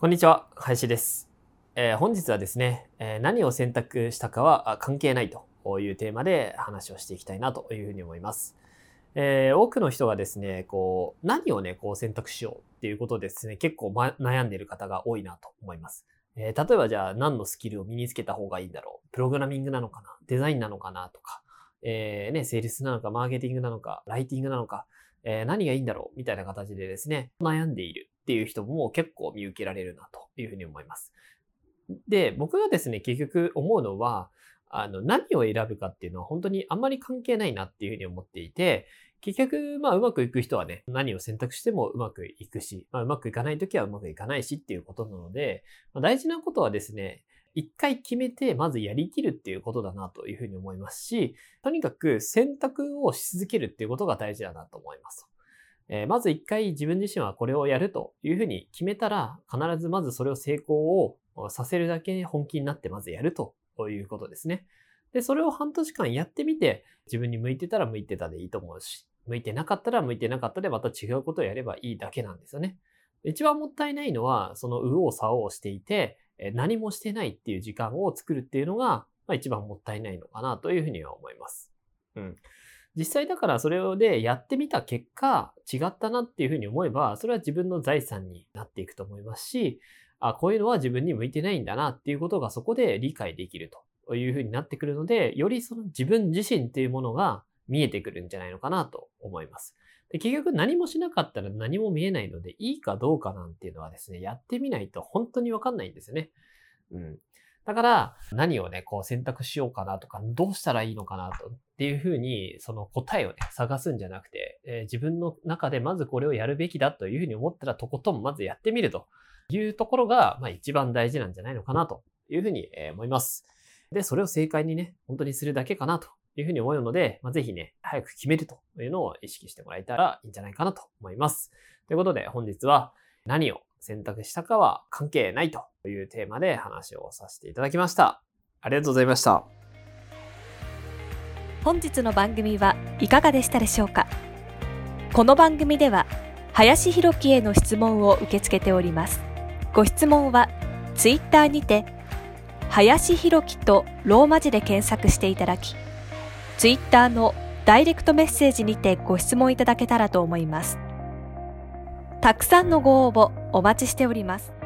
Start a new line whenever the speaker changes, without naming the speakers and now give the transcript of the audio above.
こんにちは、林です。えー、本日はですね、えー、何を選択したかは関係ないというテーマで話をしていきたいなというふうに思います。えー、多くの人がですね、こう、何をね、こう選択しようっていうことですね、結構、ま、悩んでいる方が多いなと思います。え、例えばじゃあ何のスキルを身につけた方がいいんだろうプログラミングなのかなデザインなのかなとか、え、ね、セールスなのか、マーケティングなのか、ライティングなのか、え、何がいいんだろうみたいな形でですね、悩んでいるっていう人も結構見受けられるなというふうに思います。で、僕がですね、結局思うのは、あの、何を選ぶかっていうのは本当にあんまり関係ないなっていうふうに思っていて、結局、まあ、うまくいく人はね、何を選択してもうまくいくし、まあ、うまくいかないときはうまくいかないしっていうことなので、まあ、大事なことはですね、一回決めて、まずやりきるっていうことだなというふうに思いますし、とにかく選択をし続けるっていうことが大事だなと思います。えー、まず一回自分自身はこれをやるというふうに決めたら、必ずまずそれを成功をさせるだけ本気になってまずやるということですね。で、それを半年間やってみて、自分に向いてたら向いてたでいいと思うし、向いてなかったら向いてなかったでまた違うことをやればいいだけなんですよね。一番もったいないのは、その右往左往していて、何もしてないっていう時間を作るっていうのが、まあ、一番もったいないのかなというふうには思います。うん。実際だからそれでやってみた結果、違ったなっていうふうに思えば、それは自分の財産になっていくと思いますし、あ、こういうのは自分に向いてないんだなっていうことがそこで理解できるというふうになってくるので、よりその自分自身っていうものが見えてくるんじゃないのかなと思います。で結局何もしなかったら何も見えないので、いいかどうかなんていうのはですね、やってみないと本当にわかんないんですよね。うん。だから、何をね、こう選択しようかなとか、どうしたらいいのかなと、っていうふうに、その答えをね、探すんじゃなくて、えー、自分の中でまずこれをやるべきだというふうに思ったら、とことんまずやってみるというところが、まあ一番大事なんじゃないのかなというふうに思います。で、それを正解にね、本当にするだけかなというふうに思うので、まあ、ぜひね、早く決めるというのを意識してもらえたらいいんじゃないかなと思います。ということで、本日は何を選択したかは関係ないというテーマで話をさせていただきました。ありがとうございました。
本日の番組はいかがでしたでしょうか？この番組では、林博樹への質問を受け付けております。ご質問は、ツイッターにて、林博樹とローマ字で検索していただき、ツイッターのダイレクトメッセージにてご質問いただけたらと思います。たくさんのご応募お待ちしております。